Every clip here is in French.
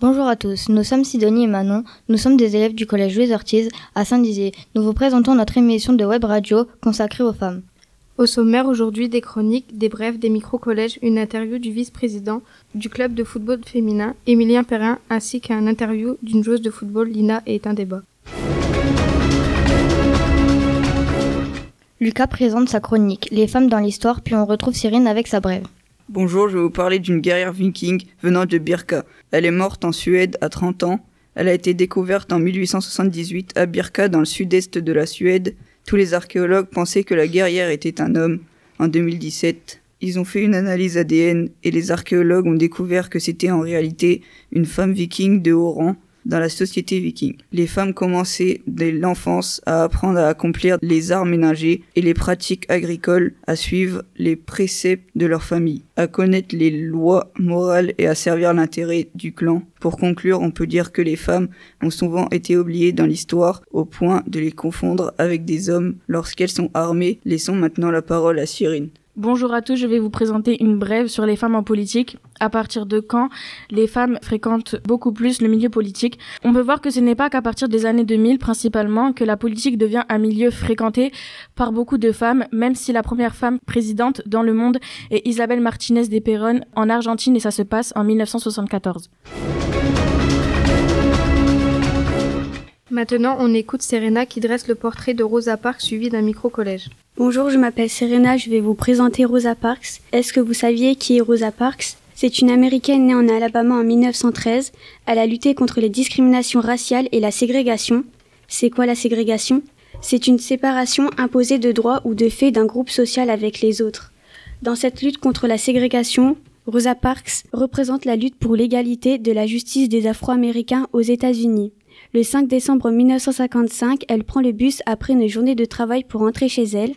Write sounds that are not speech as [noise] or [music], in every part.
Bonjour à tous, nous sommes Sidonie et Manon, nous sommes des élèves du collège Louis Ortiz à Saint-Dizier. Nous vous présentons notre émission de web radio consacrée aux femmes. Au sommaire aujourd'hui des chroniques, des brèves, des micro-collèges, une interview du vice-président du club de football féminin, Émilien Perrin, ainsi qu'un interview d'une joueuse de football, Lina, et un débat. Lucas présente sa chronique Les femmes dans l'histoire, puis on retrouve Cyrine avec sa brève. Bonjour, je vais vous parler d'une guerrière viking venant de Birka. Elle est morte en Suède à 30 ans. Elle a été découverte en 1878 à Birka dans le sud-est de la Suède. Tous les archéologues pensaient que la guerrière était un homme. En 2017, ils ont fait une analyse ADN et les archéologues ont découvert que c'était en réalité une femme viking de haut rang dans la société viking. Les femmes commençaient dès l'enfance à apprendre à accomplir les arts ménagers et les pratiques agricoles, à suivre les préceptes de leur famille, à connaître les lois morales et à servir l'intérêt du clan. Pour conclure, on peut dire que les femmes ont souvent été oubliées dans l'histoire au point de les confondre avec des hommes lorsqu'elles sont armées. Laissons maintenant la parole à Cyrine. Bonjour à tous, je vais vous présenter une brève sur les femmes en politique. À partir de quand les femmes fréquentent beaucoup plus le milieu politique? On peut voir que ce n'est pas qu'à partir des années 2000 principalement que la politique devient un milieu fréquenté par beaucoup de femmes, même si la première femme présidente dans le monde est Isabelle Martinez de Perón en Argentine et ça se passe en 1974. Maintenant, on écoute Serena qui dresse le portrait de Rosa Parks suivi d'un micro-collège. Bonjour, je m'appelle Serena, je vais vous présenter Rosa Parks. Est-ce que vous saviez qui est Rosa Parks? C'est une américaine née en Alabama en 1913. Elle a lutté contre les discriminations raciales et la ségrégation. C'est quoi la ségrégation? C'est une séparation imposée de droits ou de faits d'un groupe social avec les autres. Dans cette lutte contre la ségrégation, Rosa Parks représente la lutte pour l'égalité de la justice des Afro-Américains aux États-Unis. Le 5 décembre 1955, elle prend le bus après une journée de travail pour rentrer chez elle.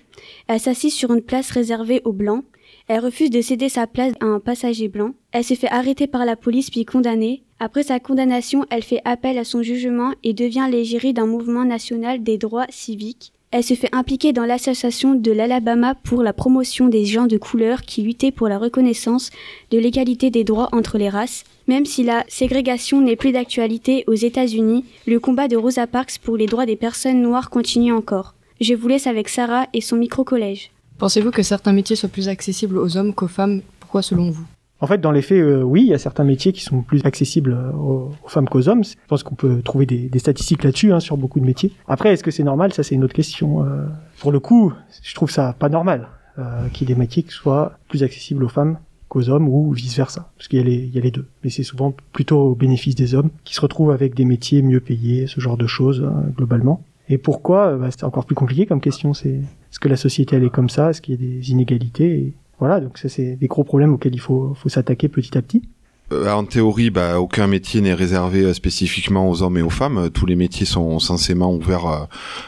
Elle s'assit sur une place réservée aux Blancs. Elle refuse de céder sa place à un passager blanc. Elle se fait arrêter par la police puis condamnée. Après sa condamnation, elle fait appel à son jugement et devient l'égérie d'un mouvement national des droits civiques. Elle se fait impliquer dans l'association de l'Alabama pour la promotion des gens de couleur qui luttaient pour la reconnaissance de l'égalité des droits entre les races. Même si la ségrégation n'est plus d'actualité aux États-Unis, le combat de Rosa Parks pour les droits des personnes noires continue encore. Je vous laisse avec Sarah et son micro-collège. Pensez-vous que certains métiers soient plus accessibles aux hommes qu'aux femmes? Pourquoi selon vous? En fait, dans les faits, euh, oui, il y a certains métiers qui sont plus accessibles euh, aux, femmes qu'aux hommes. Je pense qu'on peut trouver des, statistiques là-dessus hein, sur beaucoup de métiers. Après, est-ce que c'est normal? Ça, c'est une autre question. Euh, pour le coup, je trouve ça pas normal qu'il y ait des métiers qui soient plus accessibles aux femmes qu'aux hommes ou vice versa, parce qu'il y, a les, y a les deux. Mais c'est souvent plutôt au bénéfice des hommes qui se retrouvent avec des métiers mieux payés, ce genre de choses hein, globalement. Et pourquoi? Bah, C'est encore plus compliqué comme question. C'est est-ce que la société elle est comme ça? Est-ce qu'il y a des inégalités? Voilà, donc ça c'est des gros problèmes auxquels il faut, faut s'attaquer petit à petit. Euh, en théorie, bah, aucun métier n'est réservé euh, spécifiquement aux hommes et aux femmes. Tous les métiers sont censément ouverts euh,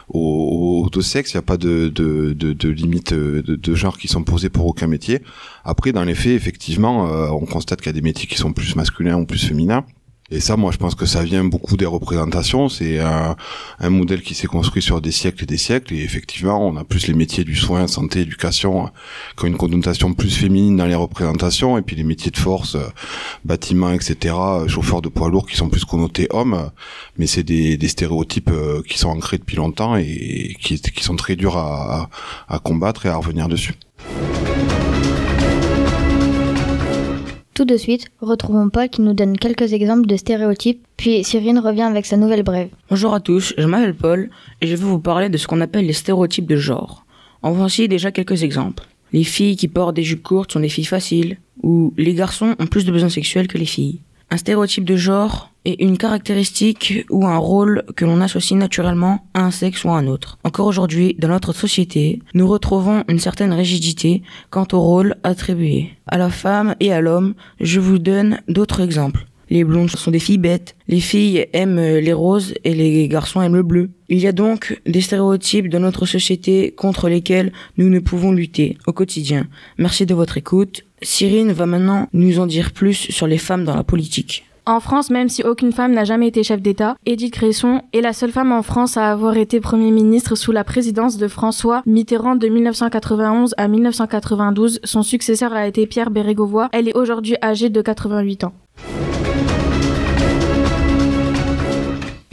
aux, deux sexes. Il n'y a pas de, de, de, de limite de, de, genre qui sont posées pour aucun métier. Après, dans les faits, effectivement, on constate qu'il y a des métiers qui sont plus masculins ou plus féminins. Et ça, moi, je pense que ça vient beaucoup des représentations. C'est un, un, modèle qui s'est construit sur des siècles et des siècles. Et effectivement, on a plus les métiers du soin, santé, éducation, qui ont une connotation plus féminine dans les représentations. Et puis les métiers de force, bâtiment, etc., chauffeurs de poids lourds qui sont plus connotés hommes. Mais c'est des, des, stéréotypes euh, qui sont ancrés depuis longtemps et qui, qui sont très durs à, à combattre et à revenir dessus. Tout de suite, retrouvons Paul qui nous donne quelques exemples de stéréotypes, puis Cyrine revient avec sa nouvelle brève. Bonjour à tous, je m'appelle Paul et je vais vous parler de ce qu'on appelle les stéréotypes de genre. En voici déjà quelques exemples. Les filles qui portent des jupes courtes sont des filles faciles, ou les garçons ont plus de besoins sexuels que les filles. Un stéréotype de genre est une caractéristique ou un rôle que l'on associe naturellement à un sexe ou à un autre. Encore aujourd'hui, dans notre société, nous retrouvons une certaine rigidité quant au rôle attribué. À la femme et à l'homme, je vous donne d'autres exemples. Les blondes sont des filles bêtes, les filles aiment les roses et les garçons aiment le bleu. Il y a donc des stéréotypes dans notre société contre lesquels nous ne pouvons lutter au quotidien. Merci de votre écoute. Cyrine va maintenant nous en dire plus sur les femmes dans la politique. En France, même si aucune femme n'a jamais été chef d'État, Edith Cresson est la seule femme en France à avoir été Premier ministre sous la présidence de François Mitterrand de 1991 à 1992. Son successeur a été Pierre Bérégovoy. Elle est aujourd'hui âgée de 88 ans.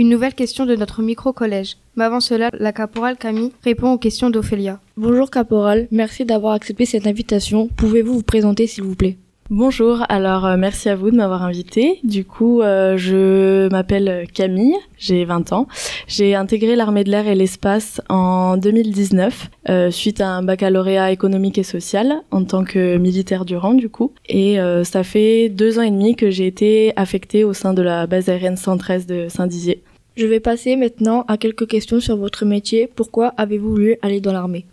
Une nouvelle question de notre micro-collège. Mais avant cela, la caporale Camille répond aux questions d'Ophélia. Bonjour caporal, merci d'avoir accepté cette invitation. Pouvez-vous vous présenter s'il vous plaît? Bonjour, alors euh, merci à vous de m'avoir invité. Du coup, euh, je m'appelle Camille, j'ai 20 ans. J'ai intégré l'armée de l'air et l'espace en 2019 euh, suite à un baccalauréat économique et social en tant que militaire du rang du coup. Et ça fait deux ans et demi que j'ai été affectée au sein de la base aérienne 113 de Saint-Dizier. Je vais passer maintenant à quelques questions sur votre métier. Pourquoi avez-vous voulu aller dans l'armée?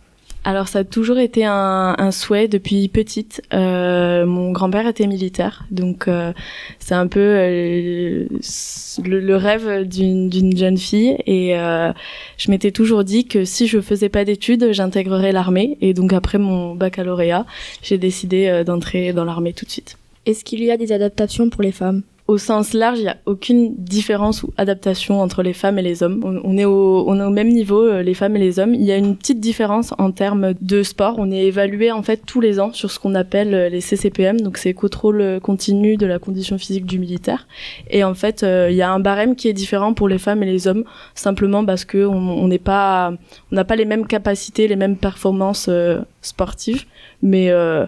Alors ça a toujours été un, un souhait depuis petite. Euh, mon grand-père était militaire, donc euh, c'est un peu euh, le, le, rêve d'une jeune fille. Et je m'étais toujours dit que si je faisais pas d'études, j'intégrerais l'armée. Et donc après mon baccalauréat, j'ai décidé d'entrer dans l'armée tout de suite. Est-ce qu'il y a des adaptations pour les femmes? Au sens large, il n'y a aucune différence ou adaptation entre les femmes et les hommes. On, est, au, on est au même niveau, euh, les femmes et les hommes. Il y a une petite différence en termes de sport. On est évalué en fait tous les ans sur ce qu'on appelle euh, les CCPM, donc c'est contrôle continu de la condition physique du militaire. Et en fait, euh, il y a un barème qui est différent pour les femmes et les hommes, simplement parce que on n'est pas, n'a pas les mêmes capacités, les mêmes performances sportives, mais il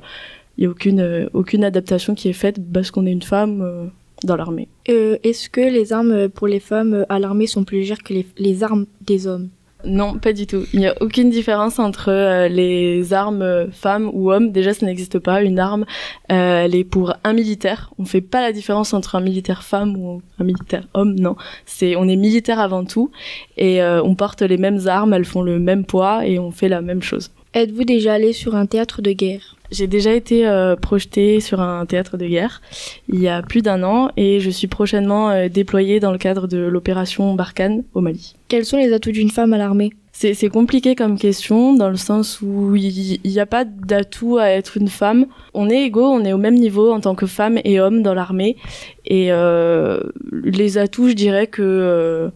n'y a aucune, aucune adaptation qui est faite parce qu'on est une femme dans l'armée. Euh, Est-ce que les armes pour les femmes à l'armée sont plus légères que les, les armes des hommes? Non, pas du tout. Il n'y a aucune différence entre euh, les armes femmes ou hommes. Déjà, ça n'existe pas. Une arme, euh, elle est pour un militaire. On fait pas la différence entre un militaire femme ou un militaire homme. Non, c'est on est militaire avant tout et euh, on porte les mêmes armes. Elles font le même poids et on fait la même chose. Êtes-vous déjà allé sur un théâtre de guerre? J'ai déjà été euh, projetée sur un théâtre de guerre il y a plus d'un an et je suis prochainement euh, déployée dans le cadre de l'opération Barkhane au Mali. Quels sont les atouts d'une femme à l'armée? C'est compliqué comme question dans le sens où il n'y a pas d'atout à être une femme. On est égaux, on est au même niveau en tant que femme et homme dans l'armée. Et euh, les atouts, je dirais que euh,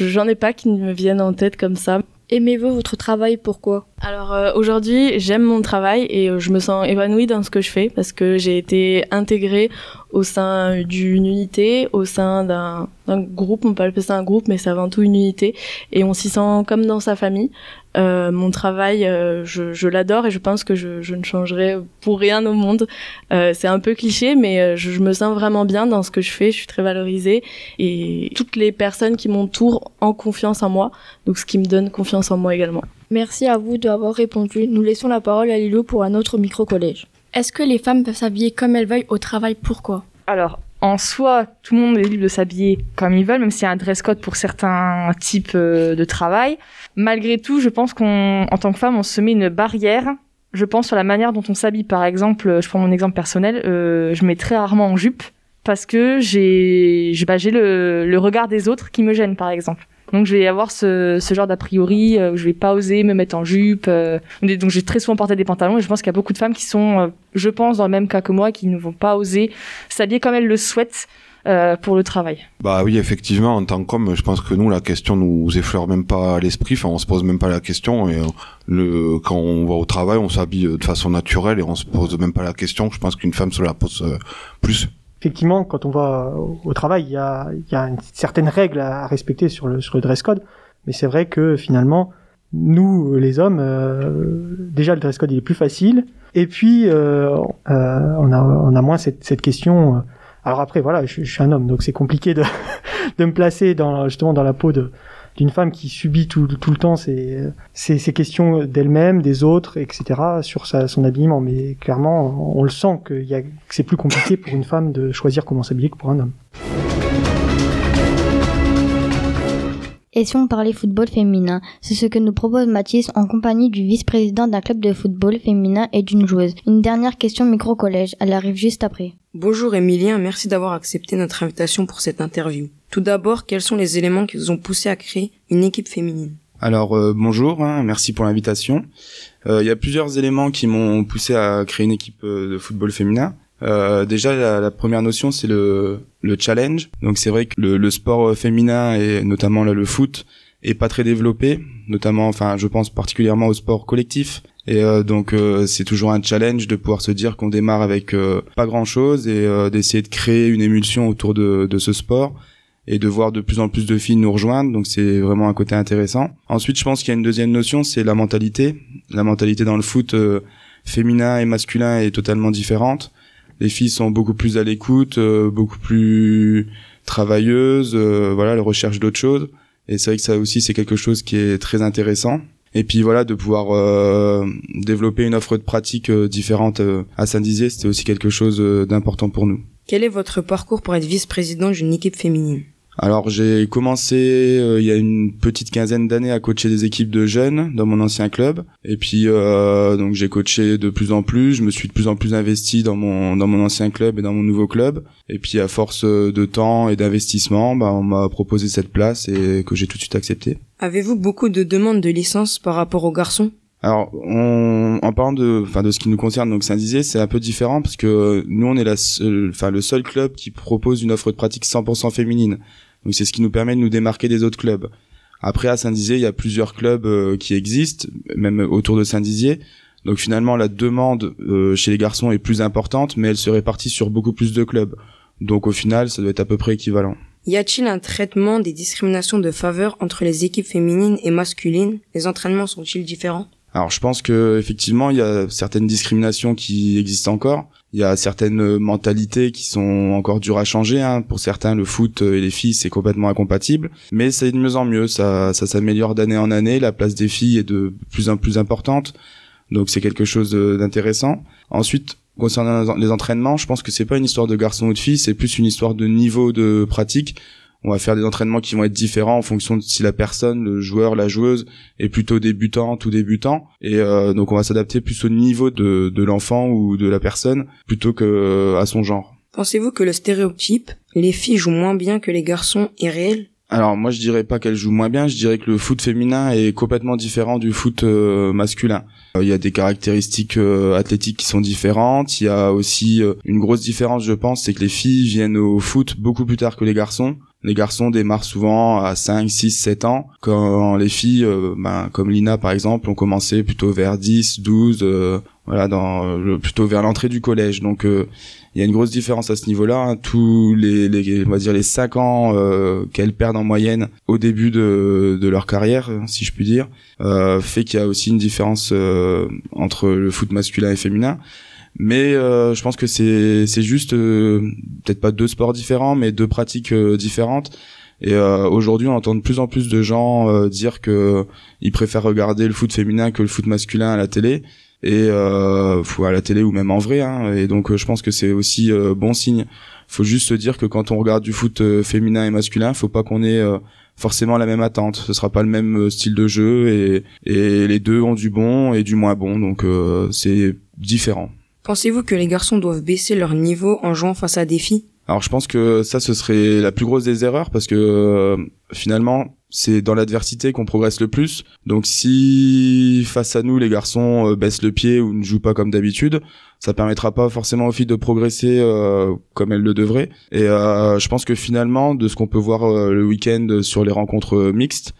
j'en ai pas qui me viennent en tête comme ça. Aimez-vous votre travail? Pourquoi? Alors euh, aujourd'hui, j'aime mon travail et euh, je me sens épanouie dans ce que je fais parce que j'ai été intégrée au sein d'une unité, au sein d'un groupe, on peut appeler ça un groupe, mais c'est avant tout une unité, et on s'y sent comme dans sa famille. Euh, mon travail, euh, je, je l'adore et je pense que je, je, ne changerai pour rien au monde. Euh, c'est un peu cliché, mais je, je, me sens vraiment bien dans ce que je fais. Je suis très valorisée et toutes les personnes qui m'entourent ont confiance en moi, donc ce qui me donne confiance en moi également. Merci à vous d'avoir répondu. Nous laissons la parole à Lilo pour un autre micro-collège. Est-ce que les femmes peuvent s'habiller comme elles veulent au travail? Pourquoi? Alors, en soi, tout le monde est libre de s'habiller comme ils veulent, même s'il y a un dress code pour certains types euh, de travail. Malgré tout, je pense qu'en tant que femme, on se met une barrière. Je pense sur la manière dont on s'habille. Par exemple, je prends mon exemple personnel, euh, je mets très rarement en jupe parce que j'ai bah, le, le regard des autres qui me gêne, par exemple. Donc je vais avoir ce, ce genre d'a priori euh, où je vais pas oser me mettre en jupe. Euh, donc j'ai très souvent porté des pantalons et je pense qu'il y a beaucoup de femmes qui sont, euh, je pense, dans le même cas que moi, qui ne vont pas oser s'habiller comme elles le souhaitent. Euh, pour le travail. Bah oui, effectivement, en tant qu'homme, je pense que nous, la question nous effleure même pas à l'esprit. Enfin, on se pose même pas la question. Et le quand on va au travail, on s'habille de façon naturelle et on se pose même pas la question. Je pense qu'une femme se la pose plus effectivement, quand on va au travail, il y a, y a une certaine règle à respecter sur le, dress code. Mais c'est vrai que finalement, nous, les hommes, euh, déjà le dress code il est plus facile. Et puis, euh, euh, on, a, moins cette, question. Alors après, voilà, je, suis un homme, donc c'est compliqué de, [laughs] de me placer dans, justement dans la peau de, d'une femme qui subit tout, tout le temps ces, ces, ces questions d'elle-même, des autres, etc., sur sa, son habillement. Mais clairement, on le sent que, y a, que c'est plus compliqué pour une femme de choisir comment s'habiller que pour un homme. Et si on parlait football féminin C'est ce que nous propose Mathis en compagnie du vice-président d'un club de football féminin et d'une joueuse. Une dernière question micro-collège, elle arrive juste après. Bonjour Emilien, merci d'avoir accepté notre invitation pour cette interview. Tout d'abord, quels sont les éléments qui vous ont poussé à créer une équipe féminine? Alors euh, bonjour, hein, merci pour l'invitation. Euh, il y a plusieurs éléments qui m'ont poussé à créer une équipe euh, de football féminin. Euh, déjà, la, première notion, c'est le, le challenge. Donc c'est vrai que le, le, sport féminin et notamment le foot est pas très développé, notamment, enfin, je pense particulièrement au sport collectif. Et euh, donc c'est toujours un challenge de pouvoir se dire qu'on démarre avec pas grand chose et d'essayer de créer une émulsion autour de, de ce sport et de voir de plus en plus de filles nous rejoindre. Donc c'est vraiment un côté intéressant. Ensuite, je pense qu'il y a une deuxième notion, c'est la mentalité. La mentalité dans le foot euh, féminin et masculin est totalement différente. Les filles sont beaucoup plus à l'écoute, euh, beaucoup plus travailleuses. Euh, voilà, elles recherchent d'autres choses. Et c'est vrai que ça aussi, c'est quelque chose qui est très intéressant. Et puis voilà, de pouvoir euh, développer une offre de pratique euh, différente euh, à Saint-Dizier, c'était aussi quelque chose d'important pour nous. Quel est votre parcours pour être vice-président d'une équipe féminine? Alors j'ai commencé euh, il y a une petite quinzaine d'années à coacher des équipes de jeunes dans mon ancien club et puis euh, donc j'ai coaché de plus en plus, je me suis de plus en plus investi dans mon dans mon ancien club et dans mon nouveau club et puis à force de temps et d'investissement, bah, on m'a proposé cette place et que j'ai tout de suite accepté. Avez-vous beaucoup de demandes de licence par rapport aux garçons? Alors, on, en parlant de, enfin, de ce qui nous concerne, donc Saint-Dizier, c'est un peu différent parce que nous, on est la, enfin, le seul club qui propose une offre de pratique 100% féminine. Donc c'est ce qui nous permet de nous démarquer des autres clubs. Après à Saint-Dizier, il y a plusieurs clubs euh, qui existent, même autour de Saint-Dizier. Donc finalement, la demande euh, chez les garçons est plus importante, mais elle se répartit sur beaucoup plus de clubs. Donc au final, ça doit être à peu près équivalent. Y a-t-il un traitement des discriminations de faveur entre les équipes féminines et masculines? Les entraînements sont-ils différents? Alors je pense que effectivement, il y a certaines discriminations qui existent encore. Il y a certaines mentalités qui sont encore dures à changer. Hein. Pour certains, le foot et les filles, c'est complètement incompatible. Mais c'est de mieux en mieux. Ça, s'améliore d'année en année. La place des filles est de plus en plus importante. Donc c'est quelque chose d'intéressant. Ensuite, concernant les entraînements, je pense que c'est pas une histoire de garçon ou de fille, c'est plus une histoire de niveau de pratique on va faire des entraînements qui vont être différents en fonction de si la personne, le joueur, la joueuse est plutôt débutant ou débutant. Et euh, donc on va s'adapter plus au niveau de, de l'enfant ou de la personne plutôt que euh, à son genre. Pensez-vous que le stéréotype, les filles jouent moins bien que les garçons, est réel? Alors moi je dirais pas qu'elles jouent moins bien, je dirais que le foot féminin est complètement différent du foot euh, masculin. Il y a des caractéristiques athlétiques qui sont différentes, il y a aussi une grosse différence je pense, c'est que les filles viennent au foot beaucoup plus tard que les garçons. Les garçons démarrent souvent à 5, 6, 7 ans, quand les filles, euh, ben, comme Lina par exemple, ont commencé plutôt vers 10, 12, euh, voilà, dans, plutôt vers l'entrée du collège. Donc euh, il y a une grosse différence à ce niveau-là. Hein. Tous les, les, on va dire les 5 ans qu'elles perdent en moyenne au début de, de leur carrière, si je puis dire, fait qu'il y a aussi une différence entre le foot masculin et féminin. Mais euh, je pense que c'est c'est juste euh, peut-être pas deux sports différents, mais deux pratiques euh, différentes. Et aujourd'hui, on entend de plus en plus de gens dire que ils préfèrent regarder le foot féminin que le foot masculin à la télé et euh, à la télé ou même en vrai. Hein. Et donc, je pense que c'est aussi bon signe. Faut juste se dire que quand on regarde du foot féminin et masculin, faut pas qu'on ait forcément la même attente. Ce sera pas le même style de jeu et, et les deux ont du bon et du moins bon. Donc, c'est différent. Pensez-vous que les garçons doivent baisser leur niveau en jouant face à des filles? Alors je pense que ça ce serait la plus grosse des erreurs parce que euh, finalement c'est dans l'adversité qu'on progresse le plus. Donc si face à nous les garçons euh, baissent le pied ou ne jouent pas comme d'habitude, ça permettra pas forcément aux filles de progresser euh, comme elles le devraient. Et je pense que finalement de ce qu'on peut voir le week-end sur les rencontres mixtes,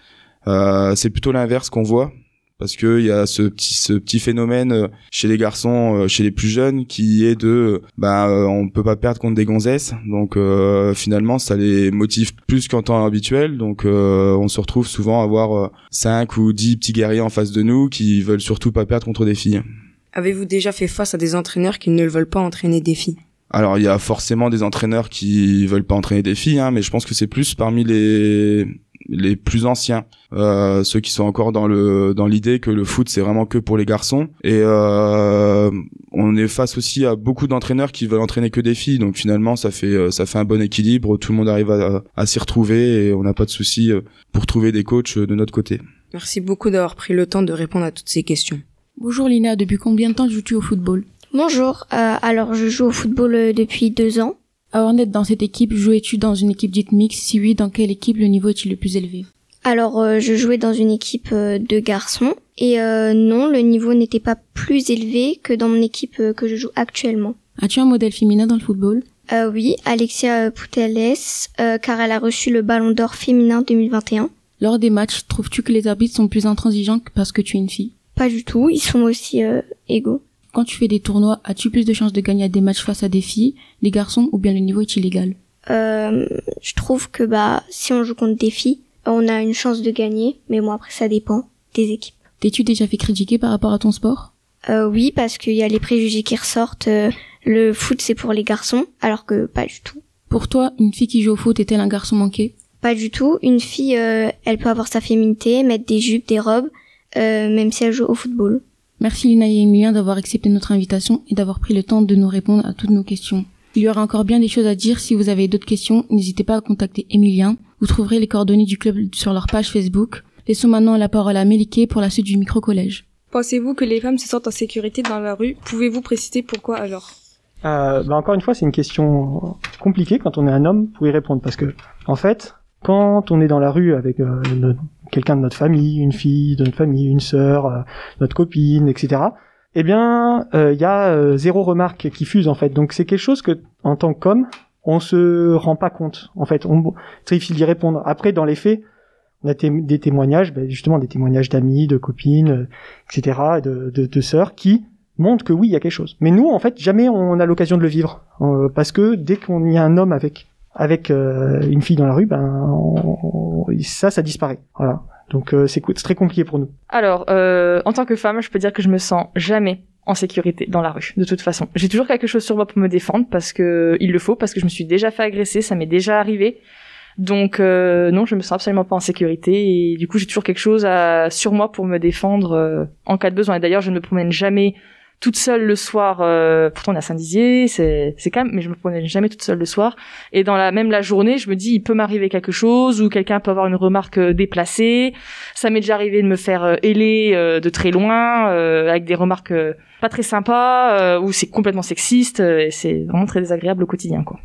c'est plutôt l'inverse qu'on voit parce que il y a ce petit ce petit phénomène euh, chez les garçons euh, chez les plus jeunes qui est de bah euh, on peut pas perdre contre des gonzesses. Donc finalement ça les motive plus qu'en temps habituel. Donc on se retrouve souvent à avoir 5 ou 10 petits guerriers en face de nous qui veulent surtout pas perdre contre des filles. Avez-vous déjà fait face à des entraîneurs qui ne veulent pas entraîner des filles? Alors il y a forcément des entraîneurs qui veulent pas entraîner des filles, hein, mais je pense que c'est plus parmi les les plus anciens, euh, ceux qui sont encore dans le dans l'idée que le foot c'est vraiment que pour les garçons. Et euh, on est face aussi à beaucoup d'entraîneurs qui veulent entraîner que des filles, donc finalement ça fait euh, ça fait un bon équilibre. Tout le monde arrive à, à s'y retrouver et on n'a pas de souci euh, pour trouver des coachs de notre côté. Merci beaucoup d'avoir pris le temps de répondre à toutes ces questions. Bonjour Lina, depuis combien de temps joues-tu au football? Bonjour, euh, alors je joue au football depuis deux ans. Avant d'être dans cette équipe, jouais-tu dans une équipe dite mixte? Si oui, dans quelle équipe le niveau est-il le plus élevé? Alors, euh, je jouais dans une équipe euh, de garçons et euh, non, le niveau n'était pas plus élevé que dans mon équipe que je joue actuellement. As-tu un modèle féminin dans le football? Oui, Alexia Puteles, car elle a reçu le Ballon d'Or féminin 2021. Lors des matchs, trouves-tu que les arbitres sont plus intransigeants parce que tu es une fille? Pas du tout, ils sont aussi égaux. Quand tu fais des tournois, as-tu plus de chances de gagner des matchs face à des filles, des garçons ou bien le niveau est illégal euh, je trouve que bah si on joue contre des filles, on a une chance de gagner, mais bon après ça dépend des équipes. T'es-tu déjà fait critiquer par rapport à ton sport euh, Oui, parce qu'il y a les préjugés qui ressortent. Euh, le foot c'est pour les garçons, alors que pas du tout. Pour toi, une fille qui joue au foot est-elle un garçon manqué Pas du tout. Une fille, euh, elle peut avoir sa féminité, mettre des jupes, des robes, euh, même si elle joue au football. Merci Lina et Emilien d'avoir accepté notre invitation et d'avoir pris le temps de nous répondre à toutes nos questions. Il y aura encore bien des choses à dire. Si vous avez d'autres questions, n'hésitez pas à contacter Emilien. Vous trouverez les coordonnées du club sur leur page Facebook. Laissons maintenant la parole à Méliké pour la suite du micro-collège. Pensez-vous que les femmes se sentent en sécurité dans la rue? Pouvez-vous préciser pourquoi alors? Euh, bah Encore une fois, c'est une question compliquée quand on est un homme pour y répondre. Parce que, en fait, quand on est dans la rue avec euh, quelqu'un de notre famille, une fille de notre famille, une sœur, euh, notre copine, etc., eh bien, euh, il y a euh, zéro remarque qui fuse en fait. Donc c'est quelque chose que, en tant qu'homme, on se rend pas compte. En fait, on, difficile d'y répondre. Après, dans les faits, on a des témoignages, ben, justement des témoignages d'amis, de copines, euh, etc., de, de, de sœurs qui montrent que oui, il y a quelque chose. Mais nous, en fait, jamais on a l'occasion de le vivre, Euh, parce que dès qu'on y a un homme avec avec euh, une fille dans la rue, ben ça, ça disparaît. Voilà. Donc euh, c'est très compliqué pour nous. Alors, euh, en tant que femme, je peux dire que je me sens jamais en sécurité dans la rue, de toute façon. J'ai toujours quelque chose sur moi pour me défendre, parce que il le faut, parce que je me suis déjà fait agresser, ça m'est déjà arrivé. Donc euh, non, je me sens absolument pas en sécurité et du coup j'ai toujours quelque chose à, sur moi pour me défendre euh, en cas de besoin. Et d'ailleurs, je ne me promène jamais toute seule le soir. euh, pourtant on est à Saint-Dizier, c'est c'est calme, mais je me promène jamais toute seule le soir. Et dans la même la journée, je me dis il peut m'arriver quelque chose ou quelqu'un peut avoir une remarque euh, déplacée. Ça m'est déjà arrivé de me faire euh, héler euh, de très loin euh, avec des remarques euh, pas très sympas ou c'est complètement sexiste et c'est vraiment très désagréable au quotidien quoi.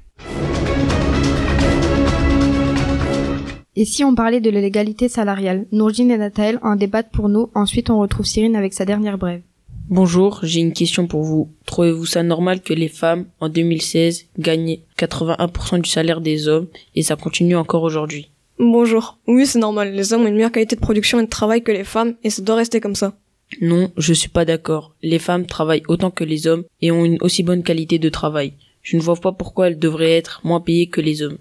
Et si on parlait de l'égalité salariale? Nourjine et Nathaël en débattent pour nous, ensuite on retrouve Cyrine avec sa dernière brève. Bonjour, j'ai une question pour vous. Trouvez-vous ça normal que les femmes, en 2016, gagnent 81% du salaire des hommes et ça continue encore aujourd'hui? Bonjour. Oui, c'est normal. Les hommes ont une meilleure qualité de production et de travail que les femmes et ça doit rester comme ça. Non, je suis pas d'accord. Les femmes travaillent autant que les hommes et ont une aussi bonne qualité de travail. Je ne vois pas pourquoi elles devraient être moins payées que les hommes.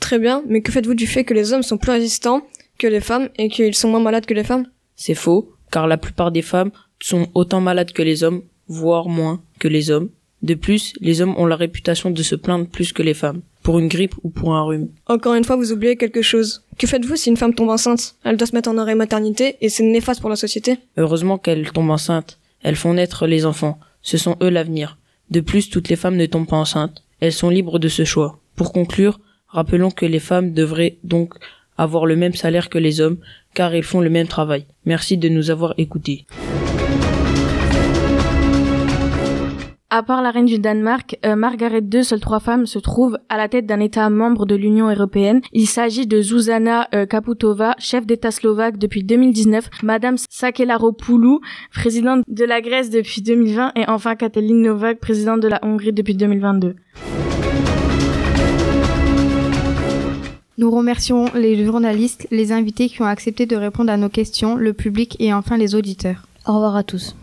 Très bien, mais que faites-vous du fait que les hommes sont plus résistants que les femmes et qu'ils sont moins malades que les femmes? C'est faux, car la plupart des femmes sont autant malades que les hommes, voire moins que les hommes. De plus, les hommes ont la réputation de se plaindre plus que les femmes, pour une grippe ou pour un rhume. Encore une fois, vous oubliez quelque chose. Que faites-vous si une femme tombe enceinte? Elle doit se mettre en arrêt maternité et c'est néfaste pour la société. Heureusement qu'elles tombent enceintes. Elles font naître les enfants. Ce sont eux l'avenir. De plus, toutes les femmes ne tombent pas enceintes. Elles sont libres de ce choix. Pour conclure, rappelons que les femmes devraient donc avoir le même salaire que les hommes, car ils font le même travail. Merci de nous avoir écoutés. À part la reine du Danemark, euh, Margaret II, seule trois femmes, se trouvent à la tête d'un État membre de l'Union européenne. Il s'agit de Zuzana euh, Kaputova, chef d'État slovaque depuis 2019, Madame Sakelaropoulou, présidente de la Grèce depuis 2020, et enfin Katalin Novak, présidente de la Hongrie depuis 2022. Nous remercions les journalistes, les invités qui ont accepté de répondre à nos questions, le public et enfin les auditeurs. Au revoir à tous.